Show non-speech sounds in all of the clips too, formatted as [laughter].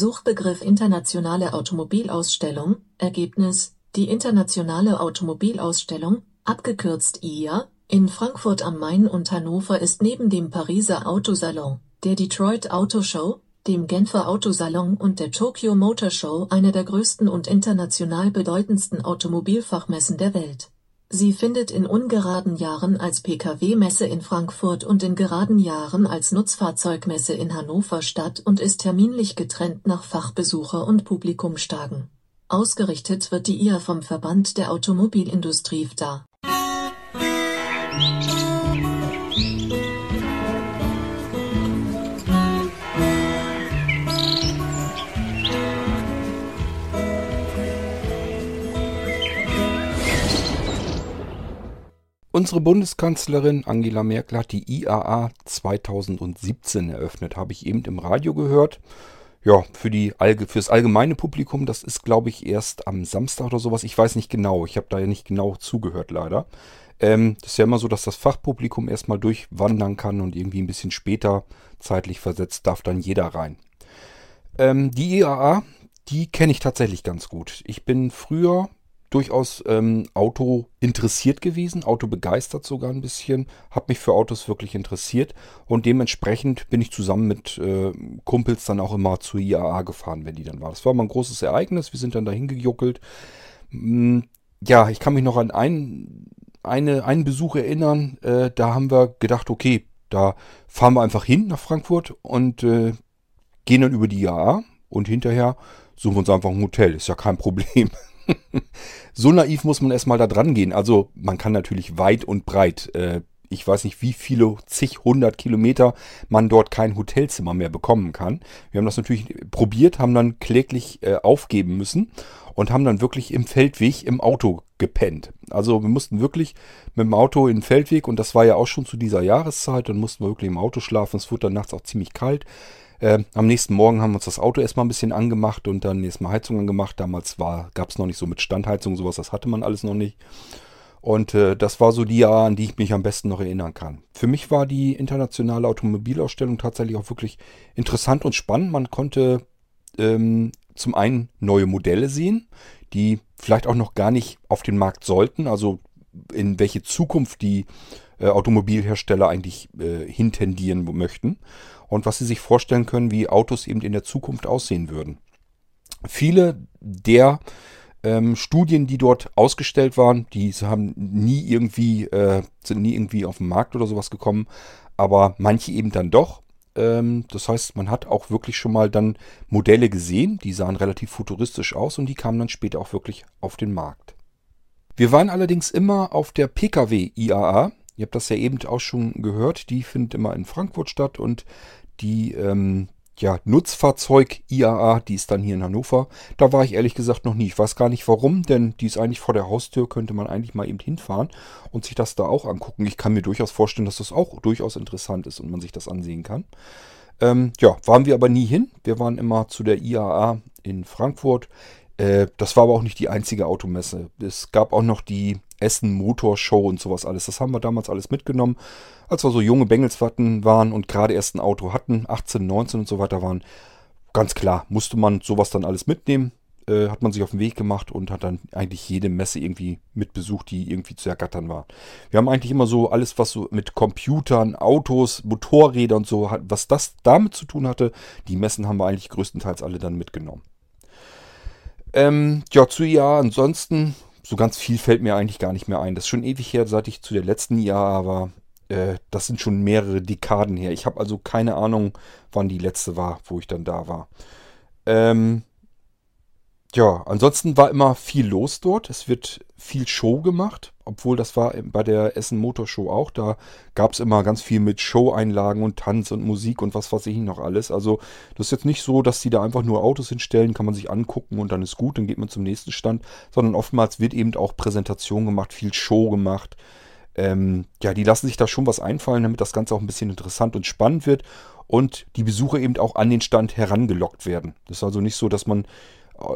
Suchbegriff Internationale Automobilausstellung Ergebnis Die Internationale Automobilausstellung (abgekürzt IAA) in Frankfurt am Main und Hannover ist neben dem Pariser Autosalon, der Detroit Auto Show, dem Genfer Autosalon und der Tokyo Motor Show eine der größten und international bedeutendsten Automobilfachmessen der Welt. Sie findet in ungeraden Jahren als Pkw-Messe in Frankfurt und in geraden Jahren als Nutzfahrzeugmesse in Hannover statt und ist terminlich getrennt nach Fachbesucher und Publikumstagen. Ausgerichtet wird die IAA vom Verband der Automobilindustrie (VDA Unsere Bundeskanzlerin Angela Merkel hat die IAA 2017 eröffnet, habe ich eben im Radio gehört. Ja, für, die, für das allgemeine Publikum, das ist glaube ich erst am Samstag oder sowas. Ich weiß nicht genau, ich habe da ja nicht genau zugehört leider. Ähm, das ist ja immer so, dass das Fachpublikum erstmal durchwandern kann und irgendwie ein bisschen später zeitlich versetzt darf dann jeder rein. Ähm, die IAA, die kenne ich tatsächlich ganz gut. Ich bin früher durchaus ähm, Auto interessiert gewesen, Auto begeistert sogar ein bisschen, habe mich für Autos wirklich interessiert und dementsprechend bin ich zusammen mit äh, Kumpels dann auch immer zur IAA gefahren, wenn die dann war. Das war mal ein großes Ereignis, wir sind dann dahin gejuckelt. Hm, ja, ich kann mich noch an einen, eine, einen Besuch erinnern, äh, da haben wir gedacht, okay, da fahren wir einfach hin nach Frankfurt und äh, gehen dann über die IAA und hinterher suchen wir uns einfach ein Hotel, ist ja kein Problem. So naiv muss man erstmal da dran gehen. Also man kann natürlich weit und breit, äh, ich weiß nicht wie viele, zig, hundert Kilometer man dort kein Hotelzimmer mehr bekommen kann. Wir haben das natürlich probiert, haben dann kläglich äh, aufgeben müssen und haben dann wirklich im Feldweg im Auto gepennt. Also wir mussten wirklich mit dem Auto in den Feldweg und das war ja auch schon zu dieser Jahreszeit, dann mussten wir wirklich im Auto schlafen. Es wurde dann nachts auch ziemlich kalt. Äh, am nächsten Morgen haben wir uns das Auto erstmal ein bisschen angemacht und dann erstmal Heizung angemacht. Damals gab es noch nicht so mit Standheizung sowas, das hatte man alles noch nicht. Und äh, das war so die Jahre, an die ich mich am besten noch erinnern kann. Für mich war die internationale Automobilausstellung tatsächlich auch wirklich interessant und spannend. Man konnte ähm, zum einen neue Modelle sehen, die vielleicht auch noch gar nicht auf den Markt sollten. Also in welche Zukunft die äh, Automobilhersteller eigentlich äh, hintendieren möchten und was sie sich vorstellen können, wie Autos eben in der Zukunft aussehen würden. Viele der ähm, Studien, die dort ausgestellt waren, die haben nie irgendwie, äh, sind nie irgendwie auf den Markt oder sowas gekommen, aber manche eben dann doch. Ähm, das heißt, man hat auch wirklich schon mal dann Modelle gesehen, die sahen relativ futuristisch aus und die kamen dann später auch wirklich auf den Markt. Wir waren allerdings immer auf der Pkw IAA. Ihr habt das ja eben auch schon gehört. Die findet immer in Frankfurt statt und die ähm, ja, Nutzfahrzeug IAA, die ist dann hier in Hannover. Da war ich ehrlich gesagt noch nie. Ich weiß gar nicht warum, denn die ist eigentlich vor der Haustür, könnte man eigentlich mal eben hinfahren und sich das da auch angucken. Ich kann mir durchaus vorstellen, dass das auch durchaus interessant ist und man sich das ansehen kann. Ähm, ja, waren wir aber nie hin. Wir waren immer zu der IAA in Frankfurt. Äh, das war aber auch nicht die einzige Automesse. Es gab auch noch die Essen Motor Show und sowas alles. Das haben wir damals alles mitgenommen. Als wir so junge Bengels waren und gerade erst ein Auto hatten, 18, 19 und so weiter waren, ganz klar, musste man sowas dann alles mitnehmen. Äh, hat man sich auf den Weg gemacht und hat dann eigentlich jede Messe irgendwie mitbesucht, die irgendwie zu ergattern war. Wir haben eigentlich immer so alles, was so mit Computern, Autos, Motorrädern und so, was das damit zu tun hatte, die Messen haben wir eigentlich größtenteils alle dann mitgenommen. Ähm, ja, zu IA ansonsten so ganz viel fällt mir eigentlich gar nicht mehr ein. Das ist schon ewig her, seit ich zu der letzten Jahr war. Äh, das sind schon mehrere Dekaden her. Ich habe also keine Ahnung, wann die letzte war, wo ich dann da war. Ähm, ja, ansonsten war immer viel los dort. Es wird viel Show gemacht, obwohl das war bei der Essen Motor Show auch. Da gab es immer ganz viel mit Show-Einlagen und Tanz und Musik und was weiß ich noch alles. Also das ist jetzt nicht so, dass die da einfach nur Autos hinstellen, kann man sich angucken und dann ist gut, dann geht man zum nächsten Stand, sondern oftmals wird eben auch Präsentation gemacht, viel Show gemacht. Ähm, ja, die lassen sich da schon was einfallen, damit das Ganze auch ein bisschen interessant und spannend wird und die Besucher eben auch an den Stand herangelockt werden. Das ist also nicht so, dass man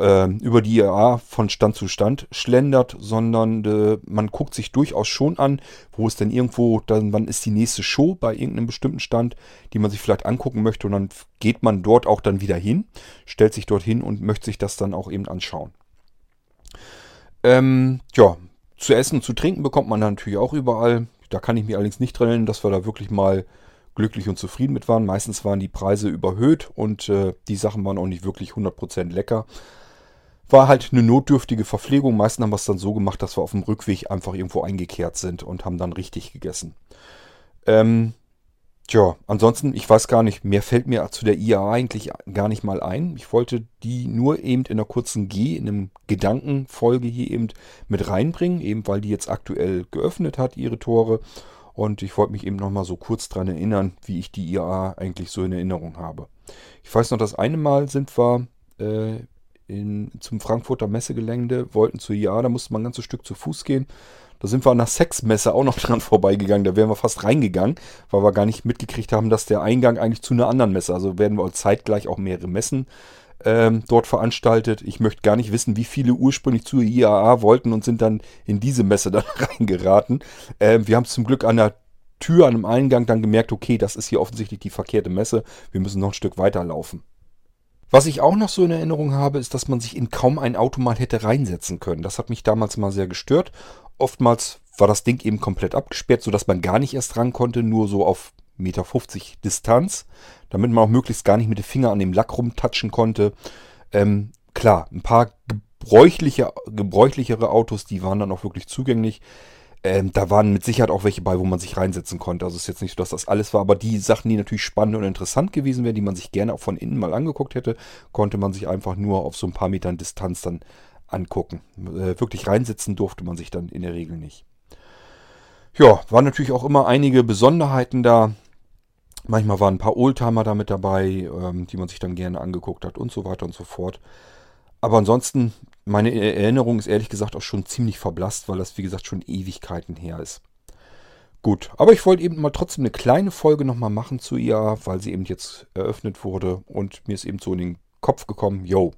äh, über die IAA von Stand zu Stand schlendert, sondern äh, man guckt sich durchaus schon an, wo ist denn irgendwo, dann, wann ist die nächste Show bei irgendeinem bestimmten Stand, die man sich vielleicht angucken möchte und dann geht man dort auch dann wieder hin, stellt sich dort hin und möchte sich das dann auch eben anschauen. Ähm, ja, zu essen und zu trinken bekommt man natürlich auch überall. Da kann ich mich allerdings nicht dran erinnern, dass wir da wirklich mal glücklich und zufrieden mit waren. Meistens waren die Preise überhöht und äh, die Sachen waren auch nicht wirklich 100% lecker. War halt eine notdürftige Verpflegung. Meistens haben wir es dann so gemacht, dass wir auf dem Rückweg einfach irgendwo eingekehrt sind und haben dann richtig gegessen. Ähm, tja, ansonsten, ich weiß gar nicht, mehr fällt mir zu der IA eigentlich gar nicht mal ein. Ich wollte die nur eben in einer kurzen G, in einem Gedankenfolge hier eben mit reinbringen, eben weil die jetzt aktuell geöffnet hat, ihre Tore. Und ich wollte mich eben nochmal so kurz dran erinnern, wie ich die IAA eigentlich so in Erinnerung habe. Ich weiß noch, das eine Mal sind wir äh, in, zum Frankfurter Messegelände, wollten zur IAA, da musste man ein ganzes Stück zu Fuß gehen. Da sind wir an der Sexmesse auch noch [laughs] dran vorbeigegangen. Da wären wir fast reingegangen, weil wir gar nicht mitgekriegt haben, dass der Eingang eigentlich zu einer anderen Messe, also werden wir zeitgleich auch mehrere Messen ähm, dort veranstaltet. Ich möchte gar nicht wissen, wie viele ursprünglich zur IAA wollten und sind dann in diese Messe dann [laughs] reingeraten. Ähm, wir haben zum Glück an der Tür, an einem Eingang dann gemerkt, okay, das ist hier offensichtlich die verkehrte Messe. Wir müssen noch ein Stück weiterlaufen. Was ich auch noch so in Erinnerung habe, ist, dass man sich in kaum ein Auto mal hätte reinsetzen können. Das hat mich damals mal sehr gestört. Oftmals war das Ding eben komplett abgesperrt, sodass man gar nicht erst ran konnte, nur so auf Meter 50 Distanz, damit man auch möglichst gar nicht mit dem Finger an dem Lack rumtatschen konnte. Ähm, klar, ein paar gebräuchliche, gebräuchlichere Autos, die waren dann auch wirklich zugänglich. Ähm, da waren mit Sicherheit auch welche bei, wo man sich reinsetzen konnte. Also es ist jetzt nicht so, dass das alles war, aber die Sachen, die natürlich spannend und interessant gewesen wären, die man sich gerne auch von innen mal angeguckt hätte, konnte man sich einfach nur auf so ein paar Metern Distanz dann angucken. Äh, wirklich reinsetzen durfte man sich dann in der Regel nicht. Ja, waren natürlich auch immer einige Besonderheiten da. Manchmal waren ein paar Oldtimer da mit dabei, ähm, die man sich dann gerne angeguckt hat und so weiter und so fort. Aber ansonsten, meine Erinnerung ist ehrlich gesagt auch schon ziemlich verblasst, weil das wie gesagt schon Ewigkeiten her ist. Gut, aber ich wollte eben mal trotzdem eine kleine Folge nochmal machen zu IA, weil sie eben jetzt eröffnet wurde und mir ist eben so in den Kopf gekommen, yo,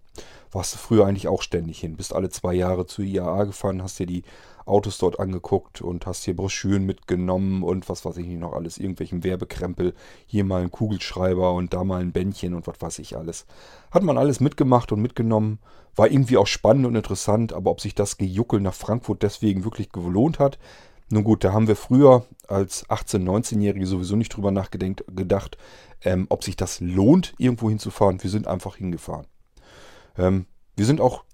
warst du früher eigentlich auch ständig hin, bist alle zwei Jahre zu IAA gefahren, hast dir die Autos dort angeguckt und hast hier Broschüren mitgenommen und was weiß ich nicht noch alles, irgendwelchen Werbekrempel, hier mal ein Kugelschreiber und da mal ein Bändchen und was weiß ich alles. Hat man alles mitgemacht und mitgenommen, war irgendwie auch spannend und interessant, aber ob sich das Gejuckel nach Frankfurt deswegen wirklich gelohnt hat, nun gut, da haben wir früher als 18-, 19-Jährige sowieso nicht drüber nachgedacht, ähm, ob sich das lohnt, irgendwo hinzufahren. Wir sind einfach hingefahren. Ähm, wir sind auch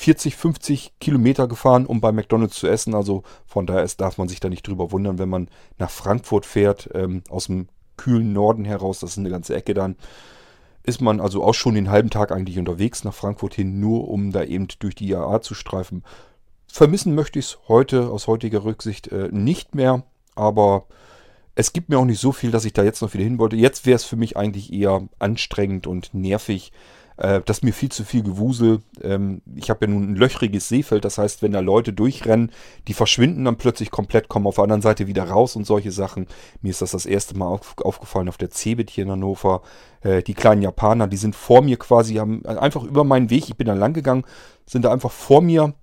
40, 50 Kilometer gefahren, um bei McDonald's zu essen. Also von daher ist, darf man sich da nicht drüber wundern, wenn man nach Frankfurt fährt, ähm, aus dem kühlen Norden heraus, das ist eine ganze Ecke dann, ist man also auch schon den halben Tag eigentlich unterwegs nach Frankfurt hin, nur um da eben durch die IAA zu streifen. Vermissen möchte ich es heute aus heutiger Rücksicht äh, nicht mehr, aber es gibt mir auch nicht so viel, dass ich da jetzt noch wieder hin wollte. Jetzt wäre es für mich eigentlich eher anstrengend und nervig, äh, das ist mir viel zu viel Gewusel. Ähm, ich habe ja nun ein löchriges Seefeld, das heißt, wenn da Leute durchrennen, die verschwinden dann plötzlich komplett, kommen auf der anderen Seite wieder raus und solche Sachen. Mir ist das das erste Mal auf, aufgefallen auf der Cebit hier in Hannover. Äh, die kleinen Japaner, die sind vor mir quasi, haben einfach über meinen Weg, ich bin da lang gegangen, sind da einfach vor mir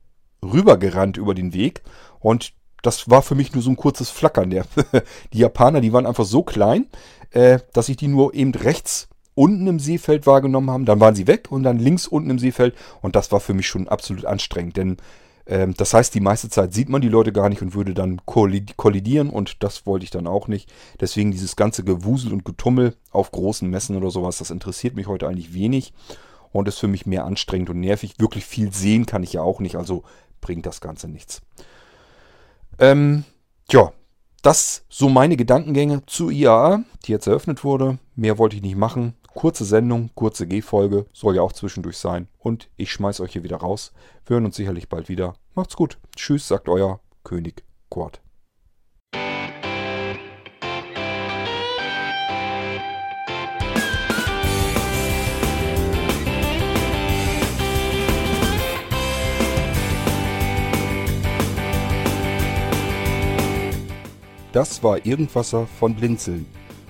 rübergerannt über den Weg und das war für mich nur so ein kurzes Flackern. Der, [laughs] die Japaner, die waren einfach so klein, äh, dass ich die nur eben rechts unten im Seefeld wahrgenommen haben, dann waren sie weg und dann links unten im Seefeld und das war für mich schon absolut anstrengend, denn ähm, das heißt, die meiste Zeit sieht man die Leute gar nicht und würde dann kollidieren und das wollte ich dann auch nicht. Deswegen dieses ganze Gewusel und Getummel auf großen Messen oder sowas, das interessiert mich heute eigentlich wenig und ist für mich mehr anstrengend und nervig. Wirklich viel sehen kann ich ja auch nicht, also bringt das Ganze nichts. Ähm, ja, das so meine Gedankengänge zu IAA, die jetzt eröffnet wurde. Mehr wollte ich nicht machen. Kurze Sendung, kurze G-Folge, soll ja auch zwischendurch sein. Und ich schmeiß euch hier wieder raus. Wir hören uns sicherlich bald wieder. Macht's gut. Tschüss, sagt euer König Kurt. Das war Irgendwasser von Blinzeln.